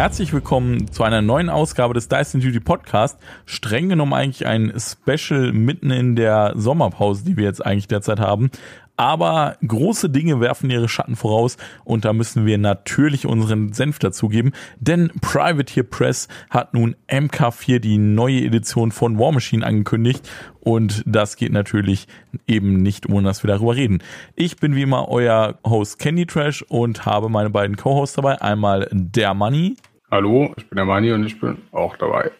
Herzlich willkommen zu einer neuen Ausgabe des Dyson Duty Podcast. Streng genommen eigentlich ein Special mitten in der Sommerpause, die wir jetzt eigentlich derzeit haben. Aber große Dinge werfen ihre Schatten voraus und da müssen wir natürlich unseren Senf dazugeben, denn Privateer Press hat nun MK4, die neue Edition von War Machine angekündigt und das geht natürlich eben nicht, ohne dass wir darüber reden. Ich bin wie immer euer Host Candy Trash und habe meine beiden Co-Hosts dabei. Einmal der Money. Hallo, ich bin der Mani und ich bin auch dabei.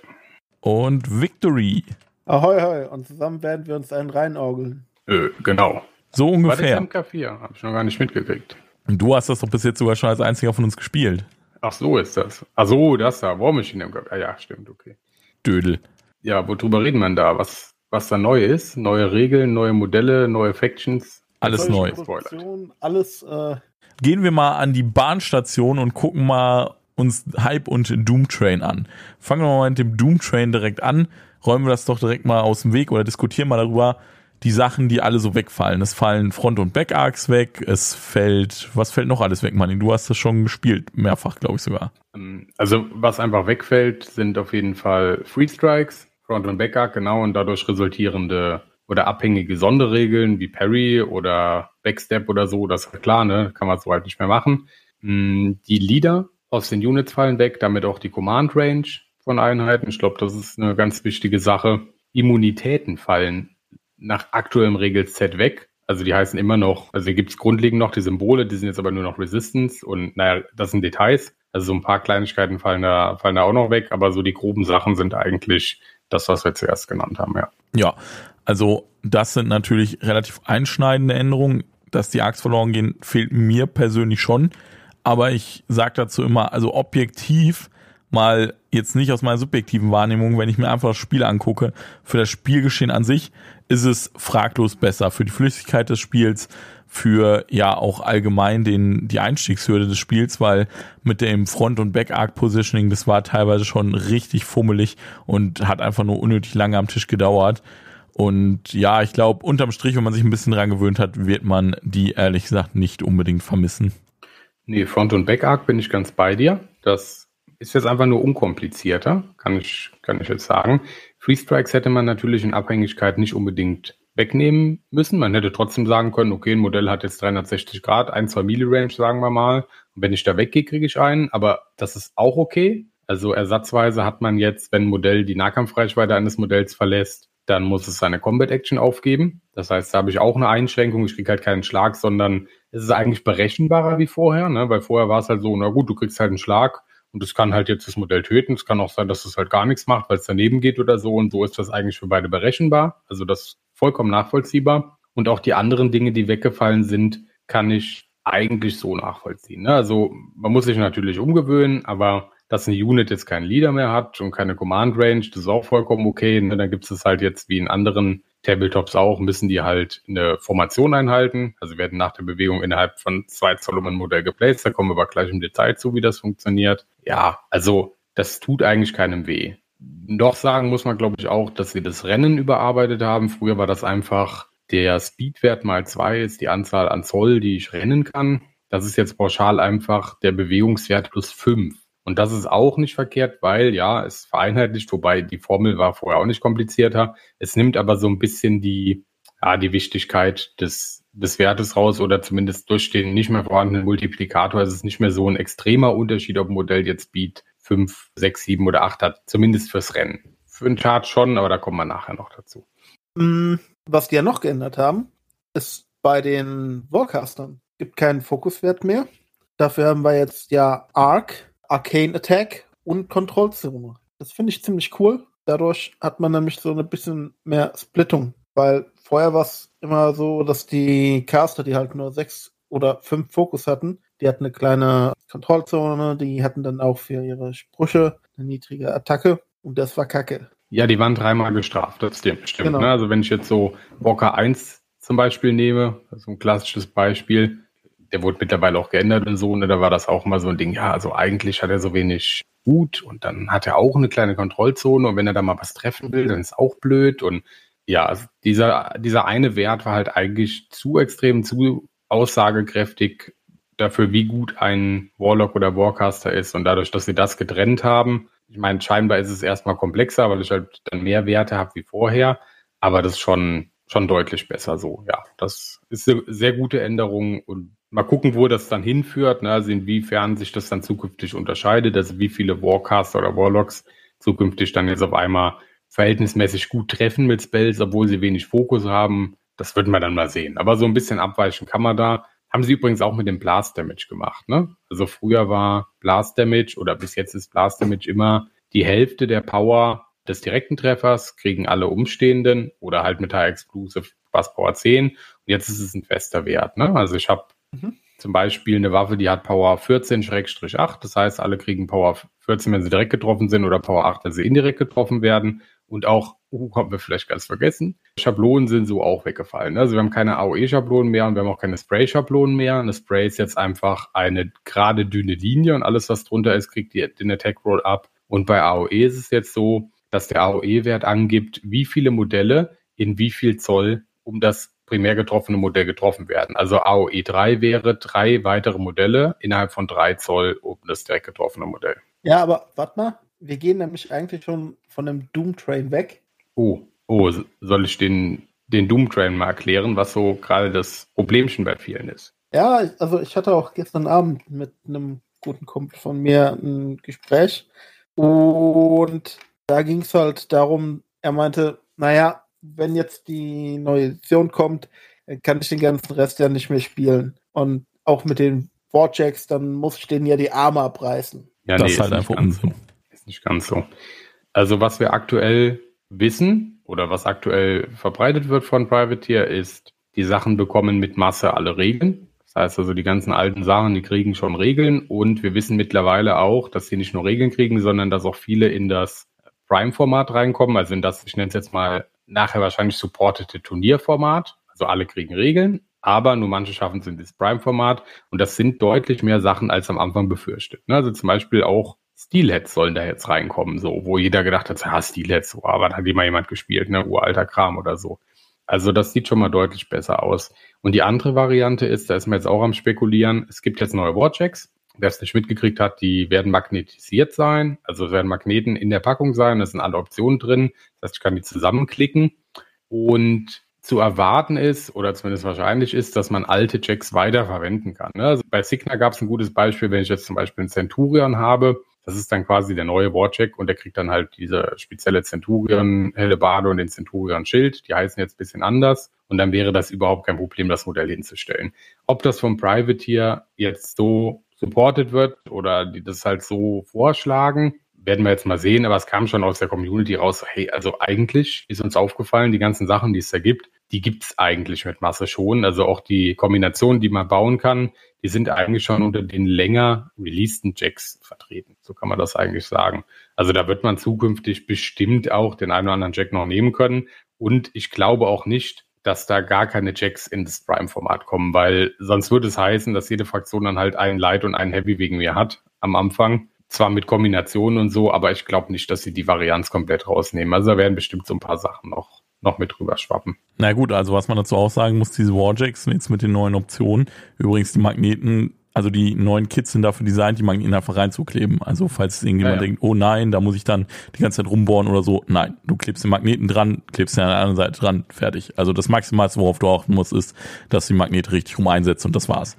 Und Victory. Ahoi, ahoi. Und zusammen werden wir uns einen reinorgeln. Äh, genau. So ungefähr. Was ist MK4? Hab ich noch gar nicht mitgekriegt. Du hast das doch bis jetzt sogar schon als einziger von uns gespielt. Ach so ist das. Ach so, das da. War Machine MK4. Ah, ja, stimmt, okay. Dödel. Ja, worüber reden wir da? Was, was da neu ist? Neue Regeln, neue Modelle, neue Factions? Alles neu. Alles, äh Gehen wir mal an die Bahnstation und gucken mal, uns Hype und Doom Train an. Fangen wir mal mit dem Doom Train direkt an. Räumen wir das doch direkt mal aus dem Weg oder diskutieren mal darüber, die Sachen, die alle so wegfallen. Es fallen Front- und Back-Arcs weg, es fällt, was fällt noch alles weg, Manni? Du hast das schon gespielt, mehrfach, glaube ich sogar. Ähm, also, was einfach wegfällt, sind auf jeden Fall Free Strikes, Front- und Back-Arc, genau, und dadurch resultierende oder abhängige Sonderregeln wie Parry oder Backstep oder so, das ist klar, ne, kann man so halt nicht mehr machen. Mm, die Leader aus den Units fallen weg, damit auch die Command Range von Einheiten. Ich glaube, das ist eine ganz wichtige Sache. Immunitäten fallen nach aktuellem Regelset weg. Also die heißen immer noch, also hier gibt es grundlegend noch die Symbole, die sind jetzt aber nur noch Resistance und naja, das sind Details. Also so ein paar Kleinigkeiten fallen da, fallen da auch noch weg, aber so die groben Sachen sind eigentlich das, was wir zuerst genannt haben, ja. Ja, also das sind natürlich relativ einschneidende Änderungen. Dass die Arcs verloren gehen, fehlt mir persönlich schon aber ich sage dazu immer, also objektiv mal jetzt nicht aus meiner subjektiven Wahrnehmung, wenn ich mir einfach das Spiel angucke, für das Spielgeschehen an sich ist es fraglos besser für die Flüssigkeit des Spiels, für ja auch allgemein den die Einstiegshürde des Spiels, weil mit dem Front- und Back-Arc-Positioning, das war teilweise schon richtig fummelig und hat einfach nur unnötig lange am Tisch gedauert. Und ja, ich glaube, unterm Strich, wenn man sich ein bisschen dran gewöhnt hat, wird man die ehrlich gesagt nicht unbedingt vermissen. Nee, Front- und Back-Arc bin ich ganz bei dir. Das ist jetzt einfach nur unkomplizierter, kann ich, kann ich jetzt sagen. Free Strikes hätte man natürlich in Abhängigkeit nicht unbedingt wegnehmen müssen. Man hätte trotzdem sagen können, okay, ein Modell hat jetzt 360 Grad, ein, zwei Millirange, sagen wir mal. Und wenn ich da weggehe, kriege ich einen. Aber das ist auch okay. Also ersatzweise hat man jetzt, wenn ein Modell die Nahkampfreichweite eines Modells verlässt, dann muss es seine Combat Action aufgeben. Das heißt, da habe ich auch eine Einschränkung. Ich kriege halt keinen Schlag, sondern es ist eigentlich berechenbarer wie vorher, ne? weil vorher war es halt so, na gut, du kriegst halt einen Schlag und es kann halt jetzt das Modell töten. Es kann auch sein, dass es halt gar nichts macht, weil es daneben geht oder so. Und so ist das eigentlich für beide berechenbar. Also das ist vollkommen nachvollziehbar. Und auch die anderen Dinge, die weggefallen sind, kann ich eigentlich so nachvollziehen. Ne? Also man muss sich natürlich umgewöhnen, aber dass eine Unit jetzt keinen Leader mehr hat und keine Command Range, das ist auch vollkommen okay. Ne? Dann gibt es halt jetzt wie in anderen Tabletops auch, müssen die halt eine Formation einhalten. Also werden nach der Bewegung innerhalb von zwei Zoll um ein Modell geplaced. Da kommen wir aber gleich im Detail zu, wie das funktioniert. Ja, also das tut eigentlich keinem weh. Doch sagen muss man, glaube ich, auch, dass sie das Rennen überarbeitet haben. Früher war das einfach der Speedwert mal zwei ist die Anzahl an Zoll, die ich rennen kann. Das ist jetzt pauschal einfach der Bewegungswert plus fünf. Und das ist auch nicht verkehrt, weil ja, es vereinheitlicht, wobei die Formel war vorher auch nicht komplizierter. Es nimmt aber so ein bisschen die, ja, die Wichtigkeit des, des Wertes raus oder zumindest durch den nicht mehr vorhandenen Multiplikator ist es nicht mehr so ein extremer Unterschied, ob ein Modell jetzt Speed 5, 6, 7 oder 8 hat, zumindest fürs Rennen. Für den Chart schon, aber da kommen wir nachher noch dazu. Mm, was die ja noch geändert haben, ist bei den Warcastern gibt keinen Fokuswert mehr. Dafür haben wir jetzt ja Arc, Arcane Attack und Kontrollzone. Das finde ich ziemlich cool. Dadurch hat man nämlich so ein bisschen mehr Splittung. Weil vorher war es immer so, dass die Caster, die halt nur sechs oder fünf Fokus hatten, die hatten eine kleine Kontrollzone, die hatten dann auch für ihre Sprüche eine niedrige Attacke und das war kacke. Ja, die waren dreimal gestraft, das stimmt. stimmt Genau. ne? Also wenn ich jetzt so Walker 1 zum Beispiel nehme, so ein klassisches Beispiel, der wurde mittlerweile auch geändert und so, ne? da war das auch mal so ein Ding, ja, also eigentlich hat er so wenig gut und dann hat er auch eine kleine Kontrollzone und wenn er da mal was treffen will, dann ist auch blöd und ja, also dieser, dieser eine Wert war halt eigentlich zu extrem, zu aussagekräftig dafür, wie gut ein Warlock oder Warcaster ist und dadurch, dass sie das getrennt haben, ich meine, scheinbar ist es erstmal komplexer, weil ich halt dann mehr Werte habe wie vorher, aber das ist schon, schon deutlich besser so. Ja, das ist eine sehr gute Änderung und mal gucken, wo das dann hinführt, ne? also inwiefern sich das dann zukünftig unterscheidet, also wie viele Warcaster oder Warlocks zukünftig dann jetzt auf einmal verhältnismäßig gut treffen mit Spells, obwohl sie wenig Fokus haben. Das wird man dann mal sehen. Aber so ein bisschen abweichen kann man da. Haben sie übrigens auch mit dem Blast Damage gemacht, ne? Also früher war Blast Damage oder bis jetzt ist Blast Damage immer die Hälfte der Power des direkten Treffers, kriegen alle Umstehenden oder halt mit High Exclusive Bass Power 10. Und jetzt ist es ein fester Wert, ne? Also ich habe Mhm. zum Beispiel eine Waffe, die hat Power 14-8. Das heißt, alle kriegen Power 14, wenn sie direkt getroffen sind oder Power 8, wenn sie indirekt getroffen werden. Und auch, uh, haben wir vielleicht ganz vergessen, Schablonen sind so auch weggefallen. Also wir haben keine AOE-Schablonen mehr und wir haben auch keine Spray-Schablonen mehr. Eine Spray ist jetzt einfach eine gerade dünne Linie und alles, was drunter ist, kriegt den Attack-Roll ab. Und bei AOE ist es jetzt so, dass der AOE-Wert angibt, wie viele Modelle in wie viel Zoll um das primär getroffene Modell getroffen werden. Also AOE 3 wäre drei weitere Modelle innerhalb von drei Zoll um das direkt getroffene Modell. Ja, aber warte mal, wir gehen nämlich eigentlich schon von dem Doom Train weg. Oh, oh, soll ich den, den Doom Train mal erklären, was so gerade das Problemchen bei vielen ist? Ja, also ich hatte auch gestern Abend mit einem guten Kumpel von mir ein Gespräch und da ging es halt darum, er meinte, naja, wenn jetzt die neue Edition kommt, dann kann ich den ganzen Rest ja nicht mehr spielen. Und auch mit den Warjacks, dann muss ich denen ja die Arme abreißen. Ja, das ist halt nicht einfach ganz Unsinn. So. Ist nicht ganz so. Also was wir aktuell wissen oder was aktuell verbreitet wird von Privateer ist, die Sachen bekommen mit Masse alle Regeln. Das heißt also, die ganzen alten Sachen, die kriegen schon Regeln und wir wissen mittlerweile auch, dass sie nicht nur Regeln kriegen, sondern dass auch viele in das Prime-Format reinkommen, also in das, ich nenne es jetzt mal nachher wahrscheinlich supportete Turnierformat. Also alle kriegen Regeln, aber nur manche schaffen es in das Prime-Format und das sind deutlich mehr Sachen als am Anfang befürchtet. Ne? Also zum Beispiel auch Steelheads sollen da jetzt reinkommen, so, wo jeder gedacht hat, ja, Steelheads, so, aber da hat immer jemand gespielt, ne, uralter Kram oder so. Also das sieht schon mal deutlich besser aus. Und die andere Variante ist, da ist man jetzt auch am spekulieren, es gibt jetzt neue Warchecks. Wer es nicht mitgekriegt hat, die werden magnetisiert sein. Also es werden Magneten in der Packung sein, da sind alle Optionen drin. Das heißt, ich kann die zusammenklicken. Und zu erwarten ist, oder zumindest wahrscheinlich ist, dass man alte Checks weiterverwenden kann. Ne? Also bei Signa gab es ein gutes Beispiel, wenn ich jetzt zum Beispiel einen Centurion habe, das ist dann quasi der neue Warcheck und der kriegt dann halt diese spezielle Centurion Hellebarde und den Centurion Schild. Die heißen jetzt ein bisschen anders und dann wäre das überhaupt kein Problem, das Modell hinzustellen. Ob das vom Privateer jetzt so supported wird oder die das halt so vorschlagen, werden wir jetzt mal sehen, aber es kam schon aus der Community raus, hey, also eigentlich ist uns aufgefallen, die ganzen Sachen, die es da gibt, die gibt's eigentlich mit Masse schon. Also auch die Kombinationen, die man bauen kann, die sind eigentlich schon unter den länger releaseden Jacks vertreten. So kann man das eigentlich sagen. Also da wird man zukünftig bestimmt auch den einen oder anderen Jack noch nehmen können. Und ich glaube auch nicht, dass da gar keine Jacks in das Prime-Format kommen, weil sonst würde es heißen, dass jede Fraktion dann halt einen Light und einen Heavy wegen mir hat am Anfang. Zwar mit Kombinationen und so, aber ich glaube nicht, dass sie die Varianz komplett rausnehmen. Also da werden bestimmt so ein paar Sachen noch, noch mit drüber schwappen. Na gut, also was man dazu auch sagen muss, diese Warjacks jetzt mit den neuen Optionen, übrigens die Magneten, also die neuen Kits sind dafür designt, die Magneten einfach reinzukleben. Also falls irgendjemand Ja, ja. denkt, oh nein, da muss ich dann die ganze Zeit rumbohren oder so. Nein, du klebst den Magneten dran, klebst ihn an der anderen Seite dran, fertig. Also das Maximalste, worauf du achten musst, ist, dass du die Magnete richtig rum einsetzt und das war's.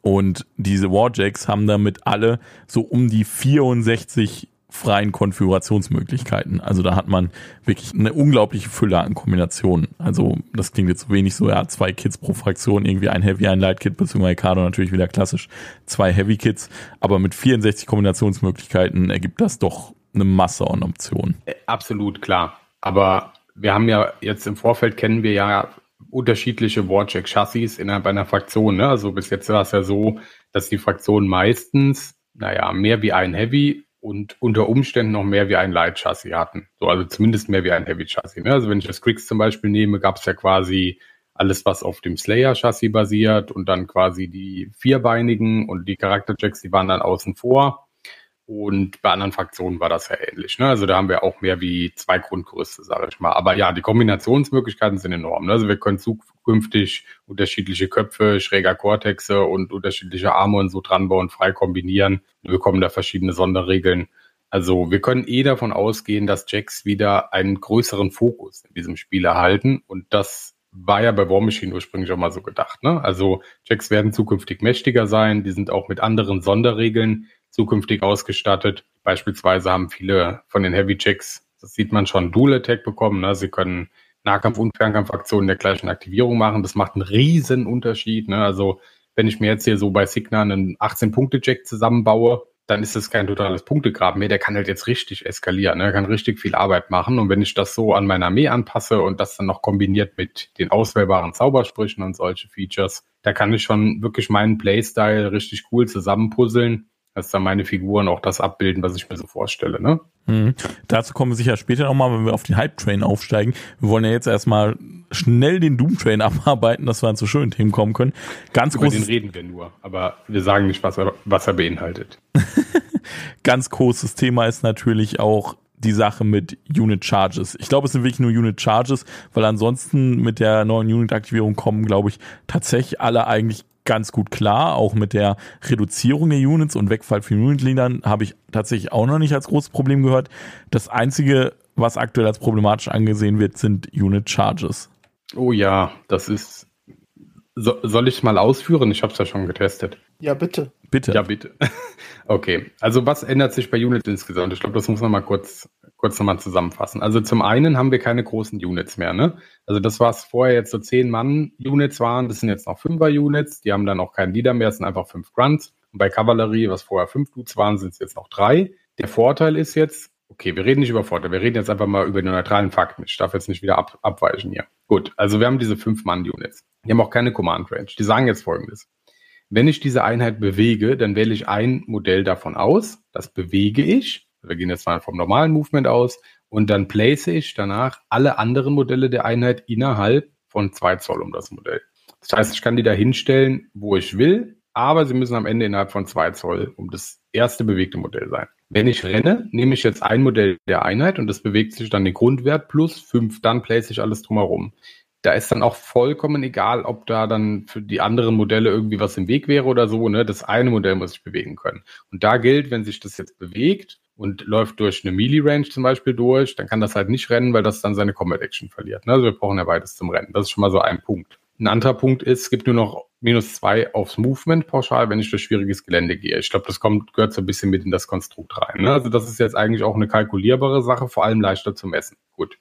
Und diese Warjacks haben damit alle so um die 64 freien Konfigurationsmöglichkeiten. Also da hat man wirklich eine unglaubliche Fülle an Kombinationen. Also das klingt jetzt wenig so, ja, zwei Kits pro Fraktion, irgendwie ein Heavy, ein Light Kit, beziehungsweise Kado natürlich wieder klassisch zwei Heavy Kits. Aber mit 64 Kombinationsmöglichkeiten ergibt das doch eine Masse an Optionen. Äh, Absolut, klar. Aber wir haben ja jetzt im Vorfeld kennen wir ja unterschiedliche Warjack-Chassis innerhalb einer Fraktion. Ne? Also bis jetzt war es ja so, dass die Fraktionen meistens, naja, mehr wie ein Heavy und unter Umständen noch mehr wie ein Light Chassis hatten. So, also zumindest mehr wie ein Heavy Chassis. Ne? Also wenn ich das Quicks zum Beispiel nehme, gab es ja quasi alles, was auf dem Slayer-Chassis basiert und dann quasi die vierbeinigen und die Charakterchecks, die waren dann außen vor. Und bei anderen Fraktionen war das ja ähnlich. Ne? Also da haben wir auch mehr wie zwei Grundgerüste, sage ich mal. Aber ja, die Kombinationsmöglichkeiten sind enorm. Ne? Also wir können zukünftig unterschiedliche Köpfe, schräger Cortexe und unterschiedliche Arme und so dran bauen, frei kombinieren. Wir bekommen da verschiedene Sonderregeln. Also wir können eh davon ausgehen, dass Jacks wieder einen größeren Fokus in diesem Spiel erhalten. Und das war ja bei War Machine ursprünglich auch mal so gedacht. Ne? Also Jacks werden zukünftig mächtiger sein. Die sind auch mit anderen Sonderregeln zukünftig ausgestattet. Beispielsweise haben viele von den Heavy Checks, das sieht man schon, Dual Attack bekommen. Ne? Sie können Nahkampf- und Fernkampfaktionen der gleichen Aktivierung machen. Das macht einen riesen Unterschied. Ne? Also wenn ich mir jetzt hier so bei Signa einen 18-Punkte-Jack zusammenbaue, dann ist das kein totales Punktegraben mehr. Der kann halt jetzt richtig eskalieren, ne? kann richtig viel Arbeit machen. Und wenn ich das so an meine Armee anpasse und das dann noch kombiniert mit den auswählbaren Zaubersprüchen und solche Features, da kann ich schon wirklich meinen Playstyle richtig cool zusammenpuzzeln dass dann meine Figuren auch das abbilden, was ich mir so vorstelle. Ne? Mhm. Dazu kommen wir sicher später nochmal, wenn wir auf den Hype-Train aufsteigen. Wir wollen ja jetzt erstmal schnell den Doom-Train abarbeiten, dass wir dann zu schönen Themen kommen können. Ganz Über den reden wir nur, aber wir sagen nicht, was er, was er beinhaltet. Ganz großes Thema ist natürlich auch die Sache mit Unit Charges. Ich glaube, es sind wirklich nur Unit Charges, weil ansonsten mit der neuen Unit-Aktivierung kommen, glaube ich, tatsächlich alle eigentlich ganz gut klar. Auch mit der Reduzierung der Units und Wegfall von Unit-Leadern habe ich tatsächlich auch noch nicht als großes Problem gehört. Das einzige, was aktuell als problematisch angesehen wird, sind Unit Charges. Oh ja, das ist. So, soll ich mal ausführen? Ich habe es ja schon getestet. Ja, bitte. Bitte. Ja, bitte. Okay, also was ändert sich bei Unit insgesamt? Ich glaube, das muss man mal kurz, kurz nochmal zusammenfassen. Also zum einen haben wir keine großen Units mehr. Ne? Also das, was vorher jetzt so 10 Mann-Units waren, das sind jetzt noch 5er-Units. Die haben dann auch keinen Leader mehr, es sind einfach 5 Grunts. Und bei Kavallerie, was vorher 5 Dudes waren, sind es jetzt noch 3. Der Vorteil ist jetzt, okay, wir reden nicht über Vorteil, wir reden jetzt einfach mal über die neutralen Fakten. Ich darf jetzt nicht wieder ab, abweichen hier. Gut, also wir haben diese 5-Mann-Units. Die haben auch keine Command-Range. Die sagen jetzt folgendes. Wenn ich diese Einheit bewege, dann wähle ich ein Modell davon aus. Das bewege ich. Wir gehen jetzt mal vom normalen Movement aus. Und dann place ich danach alle anderen Modelle der Einheit innerhalb von zwei Zoll um das Modell. Das heißt, ich kann die da hinstellen, wo ich will, aber sie müssen am Ende innerhalb von zwei Zoll um das erste bewegte Modell sein. Wenn ich renne, nehme ich jetzt ein Modell der Einheit und das bewegt sich dann den Grundwert plus fünf, dann place ich alles drumherum da ist dann auch vollkommen egal, ob da dann für die anderen Modelle irgendwie was im Weg wäre oder so. Ne? Das eine Modell muss sich bewegen können. Und da gilt, wenn sich das jetzt bewegt und läuft durch eine Melee-Range zum Beispiel durch, dann kann das halt nicht rennen, weil das dann seine Combat-Action verliert. Ne? Also wir brauchen ja beides zum Rennen. Das ist schon mal so ein Punkt. Ein anderer Punkt ist, es gibt nur noch minus zwei aufs Movement pauschal, wenn ich durch schwieriges Gelände gehe. Ich glaube, das kommt, gehört so ein bisschen mit in das Konstrukt rein. Ne? Also das ist jetzt eigentlich auch eine kalkulierbare Sache, vor allem leichter zu messen. Gut.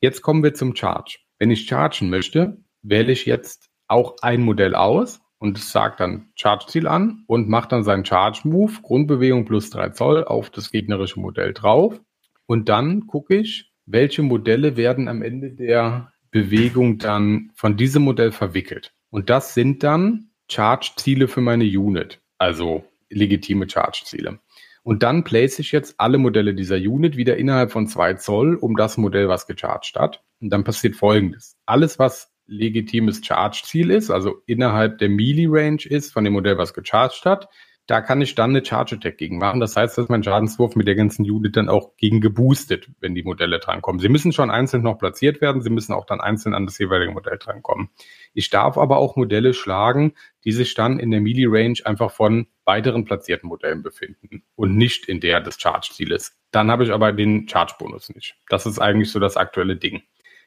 Jetzt kommen wir zum Charge. Wenn ich chargen möchte, wähle ich jetzt auch ein Modell aus und sagt dann Charge-Ziel an und macht dann seinen Charge-Move, Grundbewegung plus 3 Zoll auf das gegnerische Modell drauf. Und dann gucke ich, welche Modelle werden am Ende der Bewegung dann von diesem Modell verwickelt. Und das sind dann Charge-Ziele für meine Unit, also legitime Charge-Ziele. Und dann place ich jetzt alle Modelle dieser Unit wieder innerhalb von 2 Zoll um das Modell, was gecharged hat. Und dann passiert Folgendes. Alles, was legitimes Charge-Ziel ist, also innerhalb der Melee-Range ist von dem Modell, was gecharged hat, da kann ich dann eine Charge-Attack gegen machen. Das heißt, dass mein Schadenswurf mit der ganzen Unit dann auch gegen geboostet, wenn die Modelle drankommen. Sie müssen schon einzeln noch platziert werden, sie müssen auch dann einzeln an das jeweilige Modell drankommen. Ich darf aber auch Modelle schlagen, die sich dann in der Melee-Range einfach von weiteren platzierten Modellen befinden und nicht in der des Charge-Zieles. Dann habe ich aber den Charge-Bonus nicht. Das ist eigentlich so das aktuelle Ding.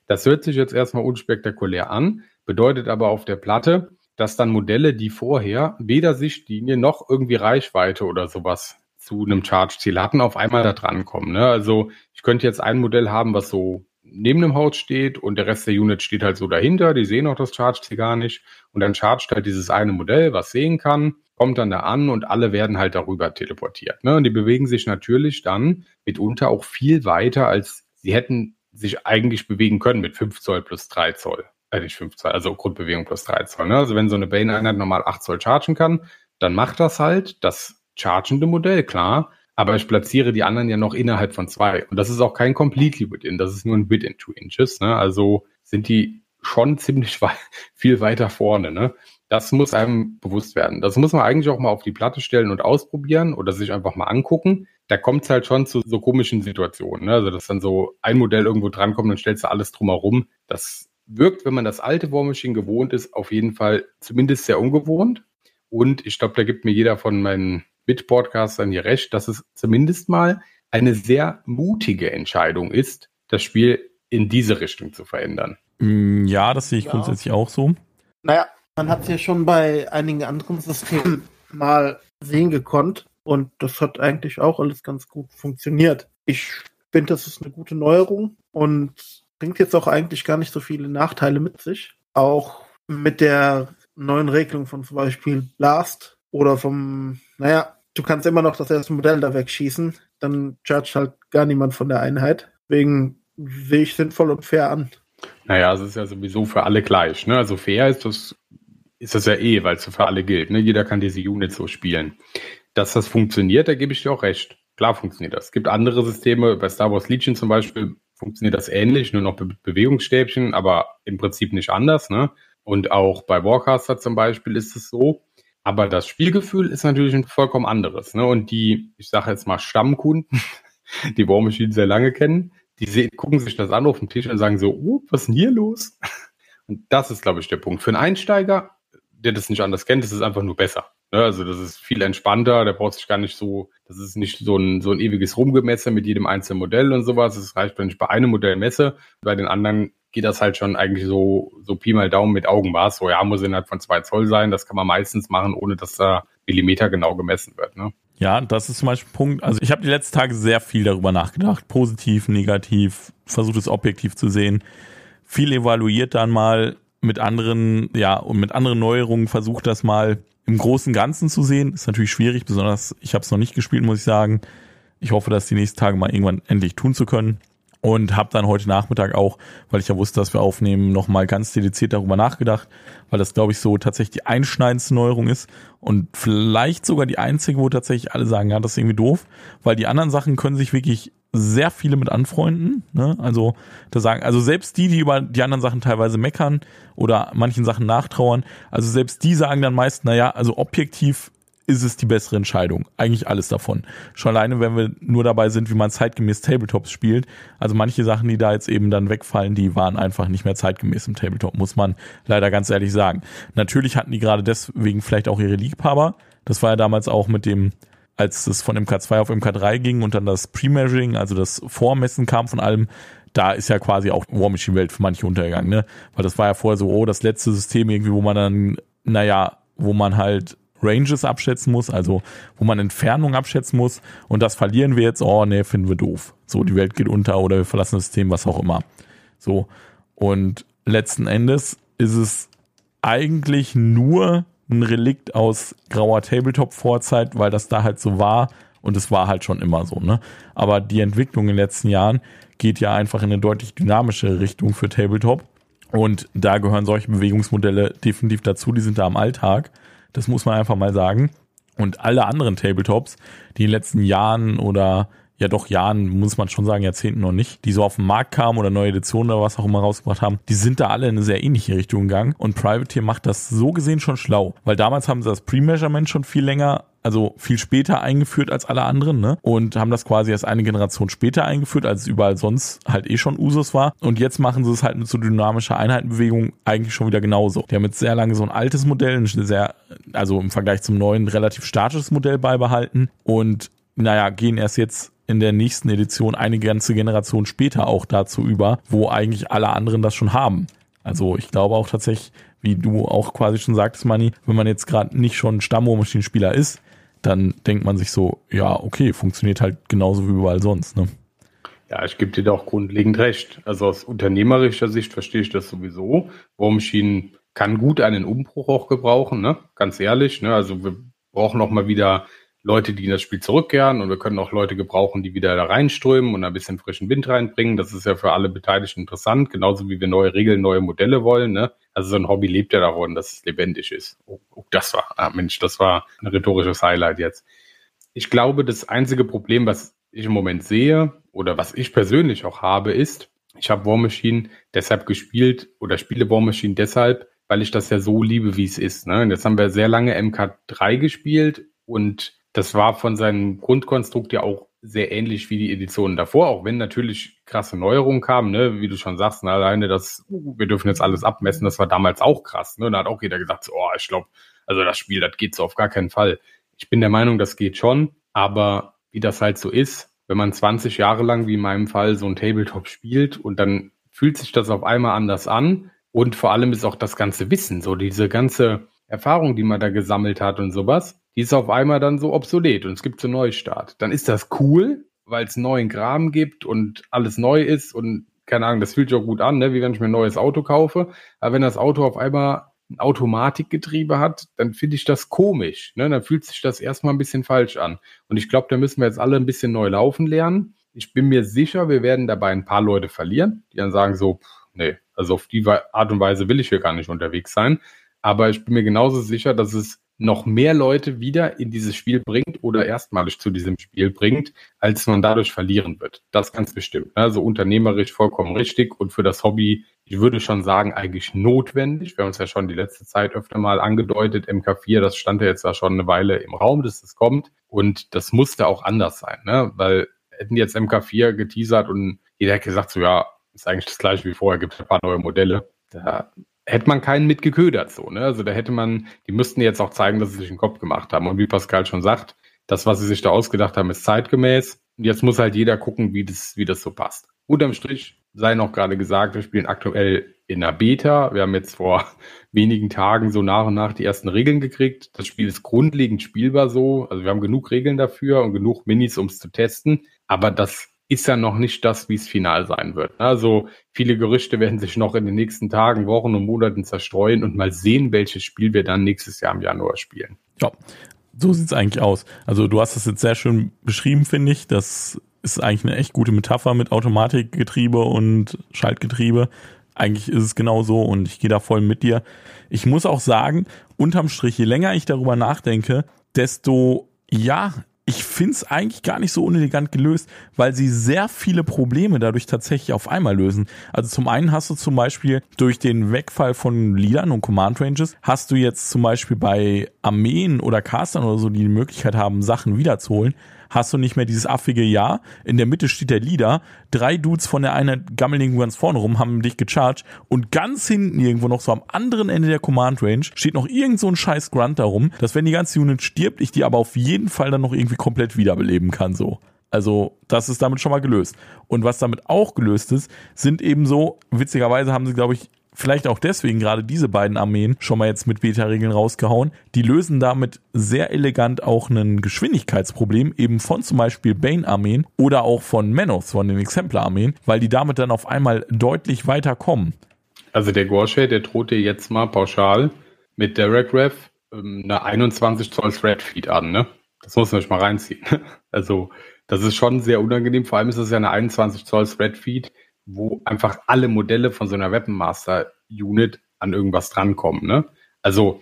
Das hört sich jetzt erstmal unspektakulär an, bedeutet aber auf der Platte, dass dann Modelle, die vorher weder Sichtlinie noch irgendwie Reichweite oder sowas zu einem Charge-Ziel hatten, auf einmal da dran kommen. Ne? Also ich könnte jetzt ein Modell haben, was so neben dem Haus steht und der Rest der Unit steht halt so dahinter, die sehen auch das Charge-Ziel gar nicht und dann chargt halt dieses eine Modell, was sehen kann, kommt dann da an und alle werden halt darüber teleportiert. Ne? Und die bewegen sich natürlich dann mitunter auch viel weiter, als sie hätten sich eigentlich bewegen können mit 5 Zoll plus 3 Zoll. Äh, nicht 5 Zoll, also Grundbewegung plus 3 Zoll. Ne? Also wenn so eine Bane-Einheit normal 8 Zoll chargen kann, dann macht das halt das chargende Modell, klar. aber ich platziere die anderen ja noch innerhalb von zwei. Und das ist auch kein completely within, das ist nur ein within two inches. Ne? Also sind die schon ziemlich weit, viel weiter vorne. Ne? Das muss einem bewusst werden. Das muss man eigentlich auch mal auf die Platte stellen und ausprobieren oder sich einfach mal angucken. Da kommt es halt schon zu so komischen Situationen. Ne? Also, dass dann so ein Modell irgendwo drankommt und stellst du alles drumherum. Das wirkt, wenn man das alte War Machine gewohnt ist, auf jeden Fall zumindest sehr ungewohnt. Und ich glaube, da gibt mir jeder von meinen Mit-Podcastern hier recht, dass es zumindest mal eine sehr mutige Entscheidung ist, das Spiel in diese Richtung zu verändern. Mm, ja, das sehe ich ja. grundsätzlich auch so. Naja, man hat es ja schon bei einigen anderen Systemen mal sehen gekonnt und das hat eigentlich auch alles ganz gut funktioniert. Ich finde, das ist eine gute Neuerung und bringt jetzt auch eigentlich gar nicht so viele Nachteile mit sich. Auch mit der neuen Regelung von zum Beispiel Blast oder vom, naja, du kannst immer noch das erste Modell da wegschießen, dann chargt halt gar niemand von der Einheit. Deswegen sehe ich sinnvoll und fair an. Naja, es ist ja sowieso für alle gleich. Ne? Also fair ist das, ist das ja eh, weil es für alle gilt. Ne? Jeder kann diese Unit so spielen. Dass das funktioniert, da gebe ich dir auch recht. Klar funktioniert das. Es gibt andere Systeme, bei Star Wars Legion zum Beispiel funktioniert das ähnlich, nur noch mit Bewegungsstäbchen, aber im Prinzip nicht anders. Ne? Und auch bei Warcaster zum Beispiel ist es so. Aber das Spielgefühl ist natürlich ein vollkommen anderes. Ne? Und die, ich sage jetzt mal Stammkunden, die War Machine sehr lange kennen, die sehen, gucken sich das an auf dem Tisch und sagen so, oh, was ist denn hier los? Und das ist, glaube ich, der Punkt. Für einen Einsteiger, der das nicht anders kennt, ist es einfach nur besser. Ne? Also das ist viel entspannter, der braucht sich gar nicht so, das ist nicht so ein, so ein ewiges Rumgemesse mit jedem einzelnen Modell und sowas. Es reicht, wenn ich bei einem Modell messe. Bei den anderen geht das halt schon eigentlich so, so Pi mal Daumen mit Augenmaß. So, ja, muss innerhalb von zwei Zoll sein. Das kann man meistens machen, ohne dass da Millimeter genau gemessen wird. Ne? Ja, das ist zum Beispiel ein Punkt. Also ich habe die letzten Tage sehr viel darüber nachgedacht. Positiv, negativ, versucht es objektiv zu sehen. Viel evaluiert dann mal mit anderen, ja, und mit anderen Neuerungen versucht das mal im großen Ganzen zu sehen. Ist natürlich schwierig, besonders ich habe es noch nicht gespielt, muss ich sagen. Ich hoffe, das die nächsten Tage mal irgendwann endlich tun zu können und habe dann heute Nachmittag auch, weil ich ja wusste, dass wir aufnehmen, nochmal ganz dediziert darüber nachgedacht, weil das, glaube ich, so tatsächlich die einschneidendste Neuerung ist und vielleicht sogar die einzige, wo tatsächlich alle sagen, ja, das ist irgendwie doof, weil die anderen Sachen können sich wirklich sehr viele mit anfreunden. Ne? Also da sagen, also selbst die, die über die anderen Sachen teilweise meckern oder manchen Sachen nachtrauern, also selbst die sagen dann meist, naja, also objektiv ist es die bessere Entscheidung. Eigentlich alles davon. Schon alleine, wenn wir nur dabei sind, wie man zeitgemäß Tabletops spielt. Also manche Sachen, die da jetzt eben dann wegfallen, die waren einfach nicht mehr zeitgemäß im Tabletop, muss man leider ganz ehrlich sagen. Natürlich hatten die gerade deswegen vielleicht auch ihre Liebhaber. Das war ja damals auch mit dem, als es von MK2 auf MK3 ging und dann das Pre-Measuring, also das Vormessen kam von allem, da ist ja quasi auch War Machine Welt für manche untergegangen, ne? Weil das war ja vorher so, oh, das letzte System irgendwie, wo man dann, naja, wo man halt Ranges abschätzen muss, also wo man Entfernung abschätzen muss. Und das verlieren wir jetzt, oh nee, finden wir doof. So, die Welt geht unter oder wir verlassen das System, was auch immer. So. Und letzten Endes ist es eigentlich nur ein Relikt aus grauer Tabletop-Vorzeit, weil das da halt so war und es war halt schon immer so, ne? Aber die Entwicklung in den letzten Jahren geht ja einfach in eine deutlich dynamische Richtung für Tabletop. Und da gehören solche Bewegungsmodelle definitiv dazu, die sind da am Alltag. Das muss man einfach mal sagen. Und alle anderen Tabletops, die in den letzten Jahren oder ja doch Jahren, muss man schon sagen, Jahrzehnten noch nicht, die so auf den Markt kamen oder neue Editionen oder was auch immer rausgebracht haben, die sind da alle in eine sehr ähnliche Richtung gegangen. Und Privateer macht das so gesehen schon schlau, weil damals haben sie das Pre-Measurement schon viel länger also viel später eingeführt als alle anderen, ne? Und haben das quasi erst eine Generation später eingeführt, als es überall sonst halt eh schon Usus war. Und jetzt machen sie es halt mit so dynamischer Einheitenbewegung eigentlich schon wieder genauso. Die haben jetzt sehr lange so ein altes Modell, ein sehr, also im Vergleich zum neuen relativ statisches Modell beibehalten und naja, gehen erst jetzt in der nächsten Edition eine ganze Generation später auch dazu über, wo eigentlich alle anderen das schon haben. Also ich glaube auch tatsächlich, wie du auch quasi schon sagtest, Manni, wenn man jetzt gerade nicht schon Stammmaschinenspieler ist, dann denkt man sich so, ja, okay, funktioniert halt genauso wie überall sonst. Ne? Ja, ich gebe dir doch grundlegend recht. Also aus unternehmerischer Sicht verstehe ich das sowieso. Bohrmaschinen kann gut einen Umbruch auch gebrauchen, ne? Ganz ehrlich. Ne? Also wir brauchen auch mal wieder Leute, die in das Spiel zurückkehren und wir können auch Leute gebrauchen, die wieder da reinströmen und ein bisschen frischen Wind reinbringen. Das ist ja für alle Beteiligten interessant, genauso wie wir neue Regeln, neue Modelle wollen. Ne? Also so ein Hobby lebt ja davon, dass es lebendig ist. Oh, oh das war, ah Mensch, das war ein rhetorisches Highlight jetzt. ich glaube, das einzige Problem, was ich im Moment sehe oder was ich persönlich auch habe, ist, ich habe War Machine deshalb gespielt oder spiele War Machine deshalb, weil ich das ja so liebe, wie es ist. Ne? Und jetzt haben wir sehr lange MK3 gespielt und das war von seinem Grundkonstrukt ja auch sehr ähnlich wie die Editionen davor, auch wenn natürlich krasse Neuerungen kamen, ne? wie du schon sagst, ne? alleine das, uh, wir dürfen jetzt alles abmessen, das war damals auch krass. Ne? Da hat auch jeder gesagt, oh, ich glaube, also das Spiel, das geht so auf gar keinen Fall. Ich bin der Meinung, das geht schon, aber wie das halt so ist, wenn man 20 Jahre lang, wie in meinem Fall, so ein Tabletop spielt und dann fühlt sich das auf einmal anders an und vor allem ist auch das ganze Wissen, so diese ganze Erfahrung, die man da gesammelt hat und sowas, die ist auf einmal dann so obsolet und es gibt so einen Neustart. Dann ist das cool, weil es neuen Kram gibt und alles neu ist und keine Ahnung, das fühlt sich auch gut an, ne? wie wenn ich mir ein neues Auto kaufe. Aber wenn das Auto auf einmal ein Automatikgetriebe hat, dann finde ich das komisch. Ne? Dann fühlt sich das erstmal ein bisschen falsch an. Und ich glaube, da müssen wir jetzt alle ein bisschen neu laufen lernen. Ich bin mir sicher, wir werden dabei ein paar Leute verlieren, die dann sagen so, pff, nee, also auf die Art und Weise will ich hier gar nicht unterwegs sein. Aber ich bin mir genauso sicher, dass es noch mehr Leute wieder in dieses Spiel bringt oder erstmalig zu diesem Spiel bringt, als man dadurch verlieren wird. Das ganz bestimmt. Also unternehmerisch vollkommen richtig und für das Hobby, ich würde schon sagen, eigentlich notwendig. Wir haben uns ja schon die letzte Zeit öfter mal angedeutet, MK4, das stand ja jetzt da schon eine Weile im Raum, dass das kommt. Und das musste auch anders sein, ne? weil hätten jetzt MK4 geteasert und jeder hätte gesagt, so ja, ist eigentlich das gleiche wie vorher, gibt es ein paar neue Modelle. Da hätte man keinen mitgeködert so, ne? Also da hätte man, die müssten jetzt auch zeigen, dass sie sich einen Kopf gemacht haben. Und wie Pascal schon sagt, das, was sie sich da ausgedacht haben, ist zeitgemäß. Und jetzt muss halt jeder gucken, wie das, wie das so passt. Unterm Strich sei noch gerade gesagt, wir spielen aktuell in der Beta. Wir haben jetzt vor wenigen Tagen so nach und nach die ersten Regeln gekriegt. Das Spiel ist grundlegend spielbar so. Also wir haben genug Regeln dafür und genug Minis, um es zu testen. Aber das ist ja noch nicht das, wie es final sein wird. Also viele Gerüchte werden sich noch in den nächsten Tagen, Wochen und Monaten zerstreuen und mal sehen, welches Spiel wir dann nächstes Jahr im Januar spielen. Ja, so sieht's eigentlich aus. Also du hast es jetzt sehr schön beschrieben, finde ich. Das ist eigentlich eine echt gute Metapher mit Automatikgetriebe und Schaltgetriebe. Eigentlich ist es genau so und ich gehe da voll mit dir. Ich muss auch sagen, unterm Strich, je länger ich darüber nachdenke, desto ja, ich find's eigentlich gar nicht so unelegant gelöst, weil sie sehr viele Probleme dadurch tatsächlich auf einmal lösen. Also zum einen hast du zum Beispiel durch den Wegfall von Leadern und Command Ranges, hast du jetzt zum Beispiel bei Armeen oder Castern oder so, die die Möglichkeit haben, Sachen wiederzuholen, hast du nicht mehr dieses affige Ja. In der Mitte steht der Leader. Drei Dudes von der einen gammeln irgendwo ganz vorne rum, haben dich gecharged. Und ganz hinten irgendwo noch so am anderen Ende der Command Range steht noch irgend so ein scheiß Grunt darum, dass wenn die ganze Unit stirbt, ich die aber auf jeden Fall dann noch irgendwie komplett wiederbeleben kann, so. Also, das ist damit schon mal gelöst. Und was damit auch gelöst ist, sind eben so, witzigerweise haben sie, glaube ich, vielleicht auch deswegen gerade diese beiden Armeen schon mal jetzt mit Beta-Regeln rausgehauen. Die lösen damit sehr elegant auch ein Geschwindigkeitsproblem eben von zum Beispiel Bane-Armeen oder auch von Menos, von den Exemplar-Armeen, weil die damit dann auf einmal deutlich weiter kommen. Also der Gorshay, der droht dir jetzt mal pauschal mit Derek Rev ähm, eine 21 Zoll Thread Feed an, ne? Das muss man sich mal reinziehen. Also, das ist schon sehr unangenehm. Vor allem ist es ja eine 21 Zoll Thread Feed wo einfach alle Modelle von so einer Weapon Unit an irgendwas drankommen. Ne? Also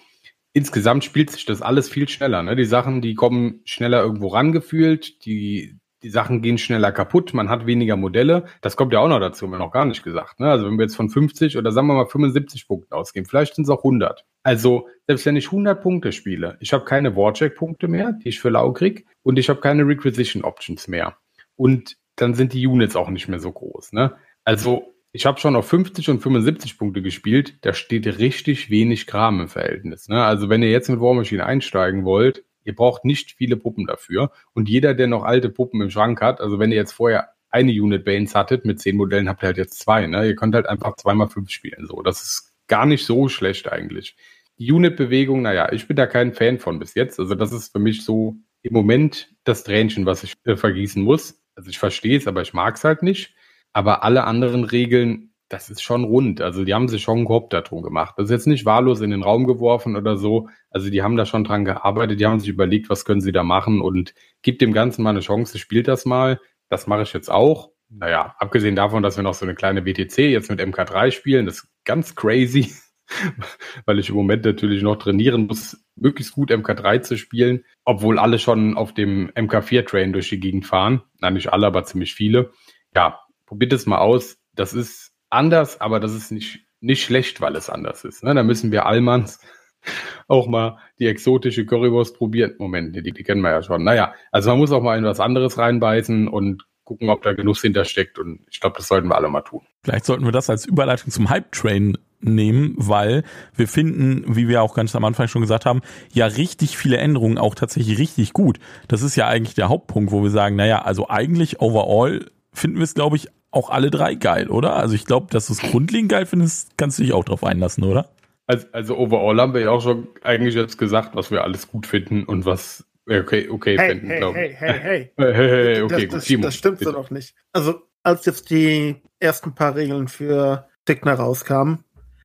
insgesamt spielt sich das alles viel schneller. Ne? Die Sachen, die kommen schneller irgendwo rangefühlt, die, die Sachen gehen schneller kaputt, man hat weniger Modelle. Das kommt ja auch noch dazu, haben wir noch gar nicht gesagt. Ne? Also wenn wir jetzt von 50 oder sagen wir mal 75 Punkten ausgehen, vielleicht sind es auch 100. Also selbst wenn ich 100 Punkte spiele, ich habe keine Warcheck-Punkte mehr, die ich für lau krieg, und ich habe keine Requisition-Options mehr. Und dann sind die Units auch nicht mehr so groß. Ne? Also, ich habe schon auf 50 und 75 Punkte gespielt. Da steht richtig wenig Kram im Verhältnis. Ne? Also, wenn ihr jetzt mit War Machine einsteigen wollt, ihr braucht nicht viele Puppen dafür. Und jeder, der noch alte Puppen im Schrank hat, also wenn ihr jetzt vorher eine Unit Banes hattet, mit zehn Modellen habt ihr halt jetzt zwei. Ne? Ihr könnt halt einfach zweimal fünf spielen. So, das ist gar nicht so schlecht eigentlich. Die Unit-Bewegung, naja, ich bin da kein Fan von bis jetzt. Also, das ist für mich so im Moment das Tränchen, was ich äh, vergießen muss. Also, ich verstehe es, aber ich mag es halt nicht. Aber alle anderen Regeln, das ist schon rund. Also die haben sich schon einen Korb darum gemacht. Das ist jetzt nicht wahllos in den Raum geworfen oder so. Also die haben da schon dran gearbeitet. Die haben sich überlegt, was können sie da machen und gibt dem Ganzen mal eine Chance. Spielt das mal. Das mache ich jetzt auch. Naja, abgesehen davon, dass wir noch so eine kleine WTC jetzt mit MK3 spielen, das ist ganz crazy. weil ich im Moment natürlich noch trainieren muss, möglichst gut MK3 zu spielen, obwohl alle schon auf dem MK4-Train durch die Gegend fahren. Nein, nicht alle, aber ziemlich viele. Ja, probiert es mal aus. Das ist anders, aber das ist nicht, nicht schlecht, weil es anders ist. Ne? Da müssen wir Allmanns auch mal die exotische Currywurst probieren. Moment, die, die kennen wir ja schon. Naja, also man muss auch mal in was anderes reinbeißen und gucken, ob da Genuss hintersteckt. Und ich glaube, das sollten wir alle mal tun. Vielleicht sollten wir das als Überleitung zum Hype-Train nehmen, weil wir finden, wie wir auch ganz am Anfang schon gesagt haben, ja richtig viele Änderungen auch tatsächlich richtig gut. Das ist ja eigentlich der Hauptpunkt, wo wir sagen, naja, also eigentlich overall finden wir es, glaube ich, auch alle drei geil, oder? Also ich glaube, dass du es grundlegend geil findest, kannst du dich auch drauf einlassen, oder? Also, also overall haben wir ja auch schon eigentlich jetzt gesagt, was wir alles gut finden und was okay, okay hey, finden, hey, glaube hey, hey, hey, hey, hey, hey, okay, das, gut. das, Timo, das stimmt so bitte. doch nicht. Also, als jetzt die ersten paar Regeln für Signer rauskamen,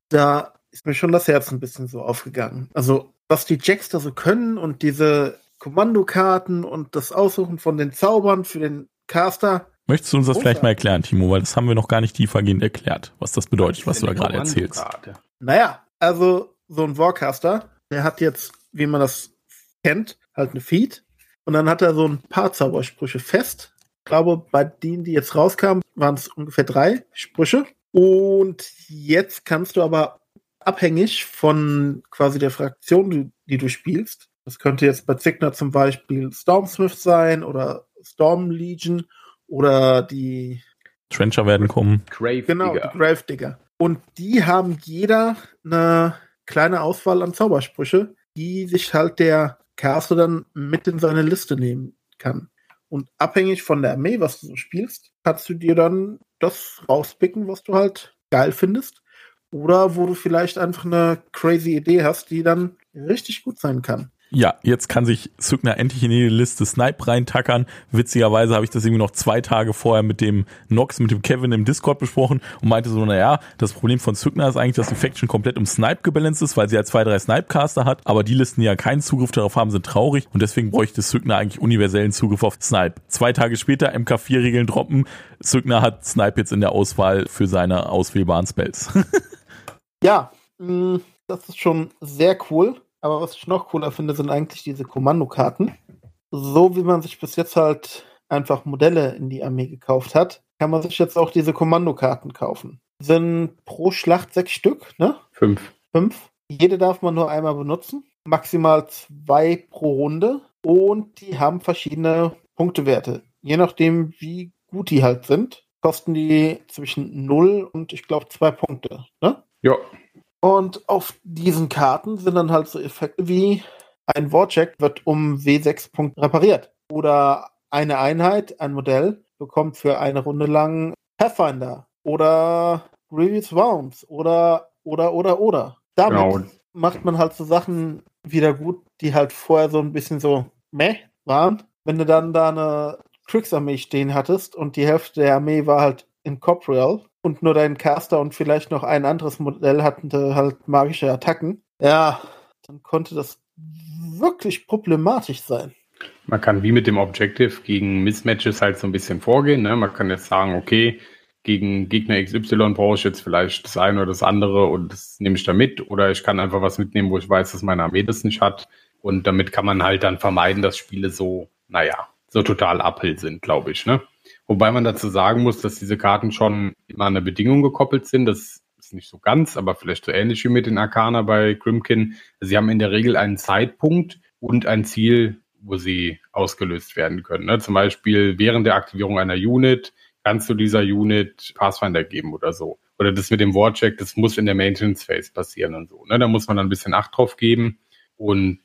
da ist mir schon das Herz ein bisschen so aufgegangen. Also, was die Jacks da so können und diese Kommandokarten und das Aussuchen von den Zaubern für den Caster. Möchtest du uns das Großartig. vielleicht mal erklären, Timo? Weil das haben wir noch gar nicht tiefergehend erklärt, was das bedeutet, was du da gerade erzählst. Naja, also so ein Warcaster, der hat jetzt, wie man das kennt, halt eine Feed. Und dann hat er so ein paar Zaubersprüche fest. Ich glaube, bei denen, die jetzt rauskamen, waren es ungefähr drei Sprüche. Und jetzt kannst du aber abhängig von quasi der Fraktion, die, die du spielst, das könnte jetzt bei Zigner zum Beispiel Stormsmith sein oder Storm Legion oder die Trencher werden kommen. Grave Genau, Digger. die Gravedigger. Und die haben jeder eine kleine Auswahl an Zaubersprüche, die sich halt der Caster dann mit in seine Liste nehmen kann. Und abhängig von der Armee, was du so spielst, kannst du dir dann das rauspicken, was du halt geil findest. Oder wo du vielleicht einfach eine crazy Idee hast, die dann richtig gut sein kann. Ja, jetzt kann sich Zückner endlich in die Liste Snipe reintackern. Witzigerweise habe ich das irgendwie noch zwei Tage vorher mit dem Nox, mit dem Kevin im Discord besprochen und meinte so, naja, das Problem von Zückner ist eigentlich, dass die Faction komplett um Snipe gebalanced ist, weil sie ja zwei, drei Snipe-Caster hat, aber die Listen, die ja keinen Zugriff darauf haben, sind traurig und deswegen bräuchte Zückner eigentlich universellen Zugriff auf Snipe. Zwei Tage später MK4-Regeln droppen, Zückner hat Snipe jetzt in der Auswahl für seine auswählbaren Spells. Ja, mh, das ist schon sehr cool. Aber was ich noch cooler finde, sind eigentlich diese Kommandokarten. So wie man sich bis jetzt halt einfach Modelle in die Armee gekauft hat, kann man sich jetzt auch diese Kommandokarten kaufen. Sind pro Schlacht sechs Stück, ne? Fünf. Fünf. Jede darf man nur einmal benutzen. Maximal zwei pro Runde. Und die haben verschiedene Punktewerte. Je nachdem, wie gut die halt sind, kosten die zwischen 0 und ich glaube zwei Punkte. Ne? Ja, Und auf diesen Karten sind dann halt so Effekte wie ein Warcheck wird um W6 Punkte repariert. Oder eine Einheit, ein Modell, bekommt für eine Runde lang Pathfinder. Oder Grievous Wounds. Oder, oder, oder, oder. Damit genau. macht man halt so Sachen wieder gut, die halt vorher so ein bisschen so meh waren. Wenn du dann da eine Kriegsarmee stehen hattest und die Hälfte der Armee war halt incorporeal und nur dein Caster und vielleicht noch ein anderes Modell hatten halt magische Attacken, ja, dann konnte das wirklich problematisch sein. Man kann wie mit dem Objective gegen Mismatches halt so ein bisschen vorgehen. Ne? Man kann jetzt sagen, okay, gegen Gegner XY brauche ich jetzt vielleicht das eine oder das andere und das nehme ich da mit. Oder ich kann einfach was mitnehmen, wo ich weiß, dass meine Armee das nicht hat. Und damit kann man halt dann vermeiden, dass Spiele so, naja, so total uphill sind, glaube ich. Ne? Wobei man dazu sagen muss, dass diese Karten schon immer an eine Bedingung gekoppelt sind. Das ist nicht so ganz, aber vielleicht so ähnlich wie mit den Arcana bei Grimkin. Sie haben in der Regel einen Zeitpunkt und ein Ziel, wo sie ausgelöst werden können. Ne? Zum Beispiel während der Aktivierung einer Unit kannst du dieser Unit Pathfinder geben oder so. Oder das mit dem Warcheck, das muss in der Maintenance Phase passieren und so. Ne? Da muss man dann ein bisschen Acht drauf geben. Und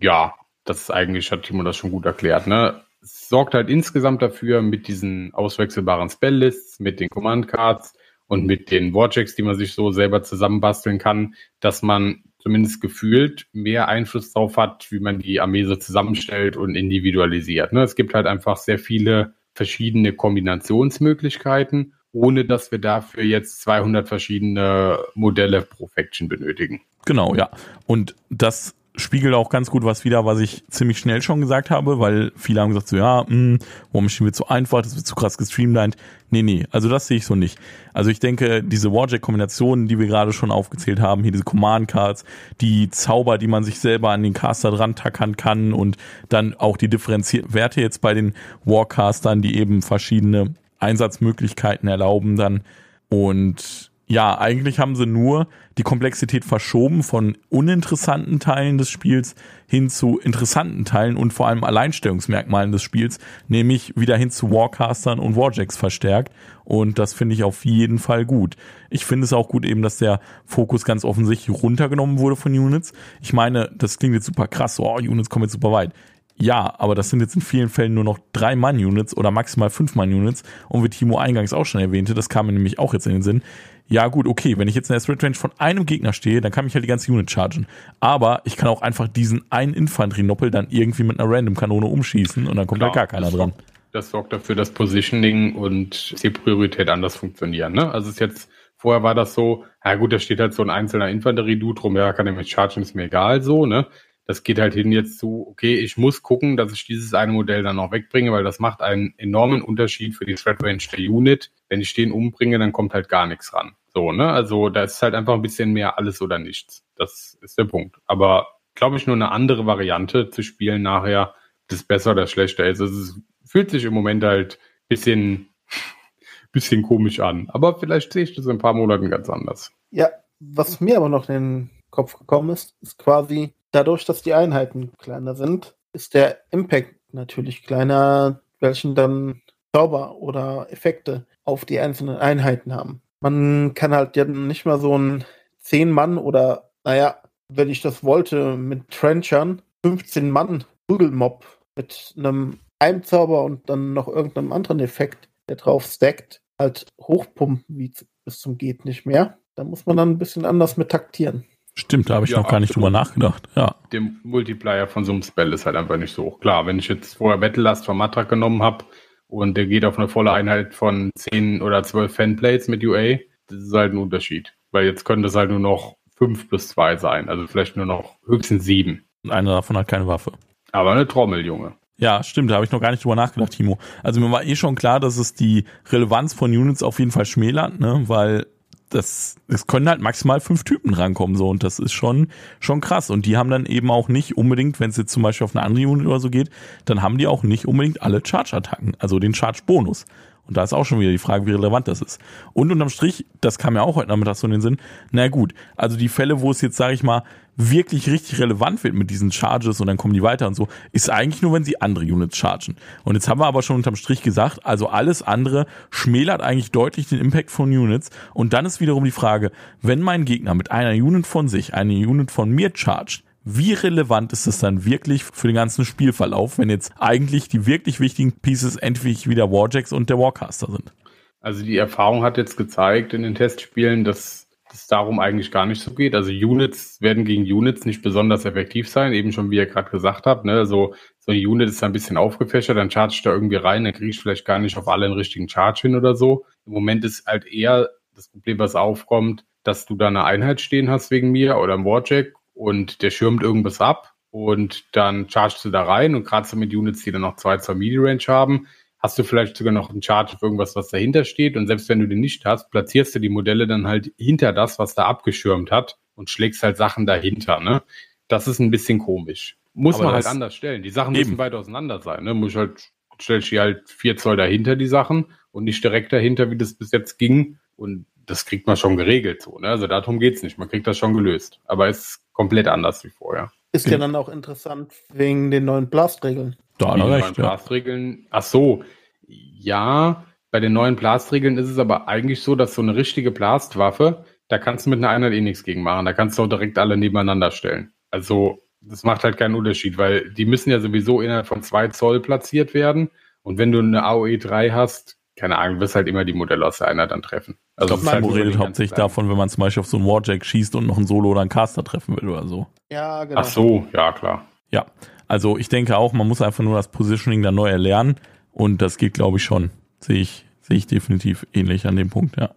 ja, das ist eigentlich, hat Timo das schon gut erklärt. Ne? Sorgt halt insgesamt dafür mit diesen auswechselbaren Spelllists, mit den Command Cards und mit den Warchecks, die man sich so selber zusammenbasteln kann, dass man zumindest gefühlt mehr Einfluss darauf hat, wie man die Armee so zusammenstellt und individualisiert. Ne? Es gibt halt einfach sehr viele verschiedene Kombinationsmöglichkeiten, ohne dass wir dafür jetzt 200 verschiedene Modelle pro Faction benötigen. Genau, ja. Und das spiegelt auch ganz gut was wieder, was ich ziemlich schnell schon gesagt habe, weil viele haben gesagt so, ja, mh, War Machine wird zu einfach, das wird zu krass gestreamlined. Nee, nee, also das sehe ich so nicht. Also ich denke, diese Warjack-Kombinationen, die wir gerade schon aufgezählt haben, hier diese Command-Cards, die Zauber, die man sich selber an den Caster dran tackern kann und dann auch die differenzierten Werte jetzt bei den Warcastern, die eben verschiedene Einsatzmöglichkeiten erlauben dann und ja, eigentlich haben sie nur die Komplexität verschoben von uninteressanten Teilen des Spiels hin zu interessanten Teilen und vor allem Alleinstellungsmerkmalen des Spiels, nämlich wieder hin zu Warcastern und Warjacks verstärkt. Und das finde ich auf jeden Fall gut. Ich finde es auch gut eben, dass der Fokus ganz offensichtlich runtergenommen wurde von Units. Ich meine, das klingt jetzt super krass, oh, Units kommen jetzt super weit. Ja, aber das sind jetzt in vielen Fällen nur noch drei Mann-Units oder maximal fünf Mann-Units. Und wie Timo eingangs auch schon erwähnte, das kam mir nämlich auch jetzt in den Sinn. Ja, gut, okay, wenn ich jetzt in der Sprint Range von einem Gegner stehe, dann kann ich halt die ganze Unit chargen. Aber ich kann auch einfach diesen einen Infanterienoppel dann irgendwie mit einer Random-Kanone umschießen und dann kommt Klar, halt gar keiner dran. das sorgt dafür, dass Positioning und C-Priorität anders funktionieren. Ne? Also es ist jetzt, vorher war das so, ja gut, da steht halt so ein einzelner Infanterie-Dude rum, ja, kann er mit chargen, ist mir egal so, ne? Das geht halt hin jetzt zu, okay, ich muss gucken, dass ich dieses eine Modell dann noch wegbringe, weil das macht einen enormen Unterschied für die Threat Range der Unit. Wenn ich den umbringe, dann kommt halt gar nichts ran. So, ne? Also da ist halt einfach ein bisschen mehr alles oder nichts. Das ist der Punkt. Aber glaube ich, nur eine andere Variante zu spielen nachher, das besser oder schlechter ist. Also, es fühlt sich im Moment halt ein bisschen, bisschen komisch an. Aber vielleicht sehe ich das in ein paar Monaten ganz anders. Ja, was mir aber noch in den Kopf gekommen ist, ist quasi, dadurch, dass die Einheiten kleiner sind, ist der Impact natürlich kleiner, welchen dann Zauber oder Effekte auf die einzelnen Einheiten haben. Man kann halt ja nicht mal so ein 10 Mann oder, naja, wenn ich das wollte, mit Trenchern 15 Mann Prügelmob mit einem Heimzauber und dann noch irgendeinem anderen Effekt, der drauf stackt, halt hochpumpen wie bis zum geht nicht mehr. Da muss man dann ein bisschen anders mit taktieren. Stimmt, da habe ich ja, noch gar nicht drüber nachgedacht. Ja. Der Multiplier von so einem Spell ist halt einfach nicht so hoch. Klar, wenn ich jetzt vorher Battle Last von Matrak genommen habe und der geht auf eine volle Einheit von 10 oder 12 Fanplates mit UA, das ist halt ein Unterschied. Weil jetzt könnte es halt nur noch 5 plus 2 sein. Also vielleicht nur noch höchstens 7. Und einer davon hat keine Waffe. Aber eine Trommel, Junge. Ja, stimmt, da habe ich noch gar nicht drüber nachgedacht, Timo. Also mir war eh schon klar, dass es die Relevanz von Units auf jeden Fall schmälert, ne? Weil das, es können halt maximal fünf Typen rankommen, so, und das ist schon, schon krass. Und die haben dann eben auch nicht unbedingt, wenn es jetzt zum Beispiel auf eine andere Unit oder so geht, dann haben die auch nicht unbedingt alle Charge-Attacken, also den Charge-Bonus. Und da ist auch schon wieder die Frage, wie relevant das ist. Und unterm Strich, das kam ja auch heute Nachmittag so in den Sinn, na gut, also die Fälle, wo es jetzt, sage ich mal, wirklich richtig relevant wird mit diesen Charges und dann kommen die weiter und so, ist eigentlich nur, wenn sie andere Units chargen. Und jetzt haben wir aber schon unterm Strich gesagt, also alles andere schmälert eigentlich deutlich den Impact von Units. Und dann ist wiederum die Frage, wenn mein Gegner mit einer Unit von sich eine Unit von mir chargt, wie relevant ist es dann wirklich für den ganzen Spielverlauf, wenn jetzt eigentlich die wirklich wichtigen Pieces endlich wieder Warjacks und der Warcaster sind? Also die Erfahrung hat jetzt gezeigt in den Testspielen, dass es darum eigentlich gar nicht so geht. Also Units werden gegen Units nicht besonders effektiv sein, eben schon wie ihr gerade gesagt habt. Ne? So, so eine Unit ist ein bisschen aufgefächert, dann charge ich da irgendwie rein, dann kriege ich vielleicht gar nicht auf alle einen richtigen Charge hin oder so. Im Moment ist halt eher das Problem, was aufkommt, dass du da eine Einheit stehen hast wegen mir oder ein Warjack und der schirmt irgendwas ab und dann chargest du da rein und gerade so mit Units, die dann noch zwei zur Midi-Range haben, hast du vielleicht sogar noch einen Charge auf irgendwas, was dahinter steht und selbst wenn du den nicht hast, platzierst du die Modelle dann halt hinter das, was da abgeschirmt hat und schlägst halt Sachen dahinter, ne? Das ist ein bisschen komisch. Muss Aber man halt anders stellen. Die Sachen eben. müssen weit auseinander sein, ne? Muss halt, stellst du halt vier Zoll dahinter die Sachen und nicht direkt dahinter, wie das bis jetzt ging und das kriegt man schon geregelt so, ne? Also darum geht's nicht. Man kriegt das schon gelöst. Aber es ist komplett anders wie vorher. Ist ja dann auch interessant wegen den neuen Blast-Regeln. Da hat recht, ja. Blastregeln. Ach so, ja. Bei den neuen Blastregeln ist es aber eigentlich so, dass so eine richtige Blastwaffe, da kannst du mit einer Einheit eh nichts gegen machen. Da kannst du auch direkt alle nebeneinander stellen. Also das macht halt keinen Unterschied, weil die müssen ja sowieso innerhalb von zwei Zoll platziert werden. Und wenn du eine AOE 3 hast, keine Ahnung, wirst halt immer die Modelle aus der Einheit dann treffen. Also ich glaube, Timo halt redet hauptsächlich davon, wenn man zum Beispiel auf so einen Warjack schießt und noch einen Solo oder einen Caster treffen will oder so. Ja, genau. Ach so, ja, klar. Ja, also ich denke auch, man muss einfach nur das Positioning dann neu erlernen und das geht, glaube ich, schon. Sehe ich, sehe ich definitiv ähnlich an dem Punkt, ja.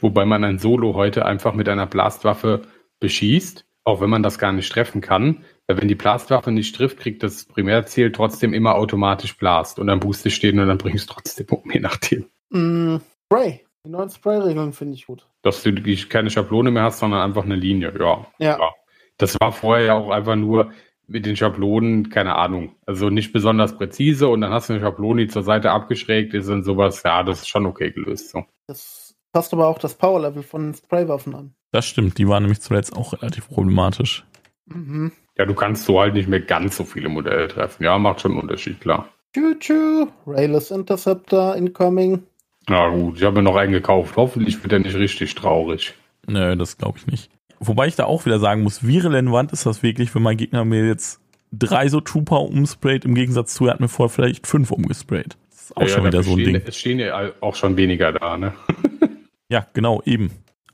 Wobei man ein Solo heute einfach mit einer Blastwaffe beschießt, auch wenn man das gar nicht treffen kann, wenn die Blastwaffe nicht trifft, kriegt das Primärziel trotzdem immer automatisch Blast und dann Booster stehen und dann bringst du trotzdem um, je nachdem. Mm, Spray. Die neuen Spray-Regeln finde ich gut. Dass du keine Schablone mehr hast, sondern einfach eine Linie, ja. Ja. ja. Das war vorher ja auch einfach nur mit den Schablonen, keine Ahnung, also nicht besonders präzise und dann hast du eine Schablone, die zur Seite abgeschrägt ist und sowas, ja, das ist schon okay gelöst. So. Das passt aber auch das Power-Level von den Spraywaffen an. Das stimmt, die waren nämlich zuletzt auch relativ problematisch. Mhm. Ja, du kannst so halt nicht mehr ganz so viele Modelle treffen. Ja, macht schon einen Unterschied, klar. Choo-choo, Rayless Interceptor incoming. Na gut, ich habe mir noch einen gekauft. Hoffentlich wird er nicht richtig traurig. Nö, das glaube ich nicht. Wobei ich da auch wieder sagen muss, wie relevant ist das wirklich, wenn mein Gegner mir jetzt drei so Trooper umsprayt, im Gegensatz zu, er hat mir vorher vielleicht fünf umgesprayt. Das ist auch Ja, schon ja, wieder so ein stehen, Ding. Es stehen ja auch schon weniger da, ne? Ja, genau, eben.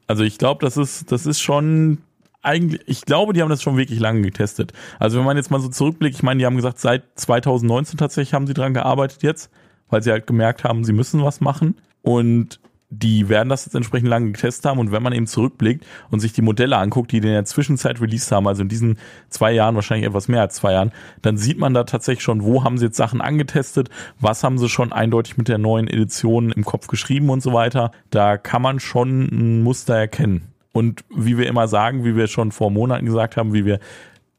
Also ich glaube, das ist, das ist schon eigentlich, ich glaube, die haben das schon wirklich lange getestet. Also wenn man jetzt mal so zurückblickt, ich meine, die haben gesagt, seit 2019 tatsächlich haben sie dran gearbeitet jetzt, weil sie halt gemerkt haben, sie müssen was machen. Und die werden das jetzt entsprechend lange getestet haben. Und wenn man eben zurückblickt und sich die Modelle anguckt, die in der Zwischenzeit released haben, also in diesen zwei Jahren, wahrscheinlich etwas mehr als zwei Jahren, dann sieht man da tatsächlich schon, wo haben sie jetzt Sachen angetestet, was haben sie schon eindeutig mit der neuen Edition im Kopf geschrieben und so weiter. Da kann man schon ein Muster erkennen. Und wie wir immer sagen, wie wir schon vor Monaten gesagt haben, wie wir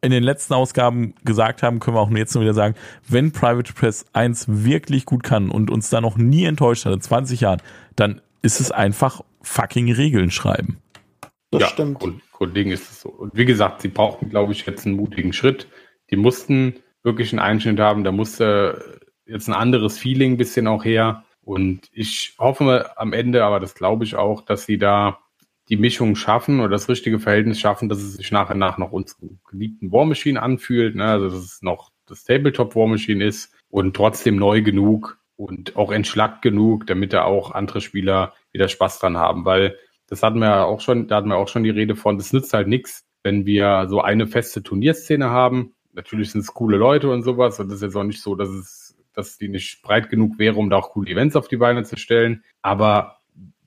in den letzten Ausgaben gesagt haben, können wir auch jetzt nur wieder sagen, wenn Private Press 1 wirklich gut kann und uns da noch nie enttäuscht hat in 20 Jahren, dann ist es einfach fucking Regeln schreiben. Das ja, stimmt. Grundlegend ist es so. Und wie gesagt, sie brauchten, glaube ich, jetzt einen mutigen Schritt. Die mussten wirklich einen Einschnitt haben. Da musste jetzt ein anderes Feeling ein bisschen auch her. Und ich hoffe am Ende, aber das glaube ich auch, dass sie da die Mischung schaffen oder das richtige Verhältnis schaffen, dass es sich nach und nach noch unseren geliebten War Machine anfühlt. Ne? Also, dass es noch das Tabletop War Machine ist und trotzdem neu genug und auch entschlackt genug, damit da auch andere Spieler wieder Spaß dran haben. Weil das hatten wir ja auch schon, da hatten wir auch schon die Rede von, das nützt halt nichts, wenn wir so eine feste Turnierszene haben. Natürlich sind es coole Leute und sowas. Und das ist jetzt auch nicht so, dass es, dass die nicht breit genug wäre, um da auch coole Events auf die Beine zu stellen. Aber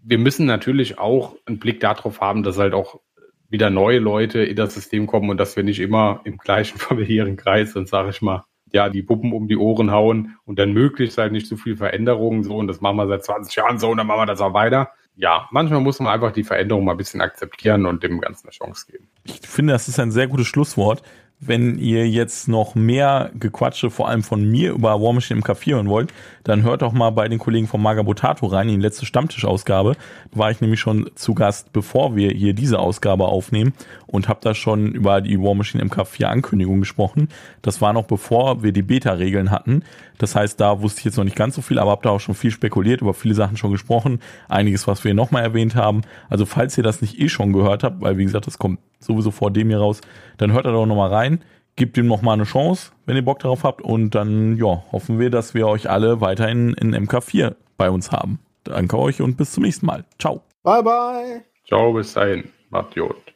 wir müssen natürlich auch einen Blick darauf haben, dass halt auch wieder neue Leute in das System kommen und dass wir nicht immer im gleichen familiären Kreis und sage ich mal, ja, die Puppen um die Ohren hauen und dann möglichst halt nicht zu viel Veränderungen so und das machen wir seit 20 Jahren so und dann machen wir das auch weiter. Ja, manchmal muss man einfach die Veränderung mal ein bisschen akzeptieren und dem Ganzen eine Chance geben. Ich finde, das ist ein sehr gutes Schlusswort. Wenn ihr jetzt noch mehr Gequatsche, vor allem von mir, über War Machine im Café hören wollt, dann hört doch mal bei den Kollegen von Magabotato rein, in die letzte Stammtischausgabe. Da war ich nämlich schon zu Gast, bevor wir hier diese Ausgabe aufnehmen und habe da schon über die War Machine im Café Ankündigung gesprochen. Das war noch bevor wir die Beta-Regeln hatten. Das heißt, da wusste ich jetzt noch nicht ganz so viel, aber habe da auch schon viel spekuliert, über viele Sachen schon gesprochen. Einiges, was wir nochmal erwähnt haben. Also falls ihr das nicht eh schon gehört habt, weil wie gesagt, das kommt sowieso vor dem hier raus, dann hört da doch nochmal rein. Gebt ihm nochmal eine Chance, wenn ihr Bock darauf habt. Und dann, ja, hoffen wir, dass wir euch alle weiterhin in MK4 bei uns haben. Danke euch und bis zum nächsten Mal. Ciao. Bye, bye. Ciao, bis dahin. Macht Jod.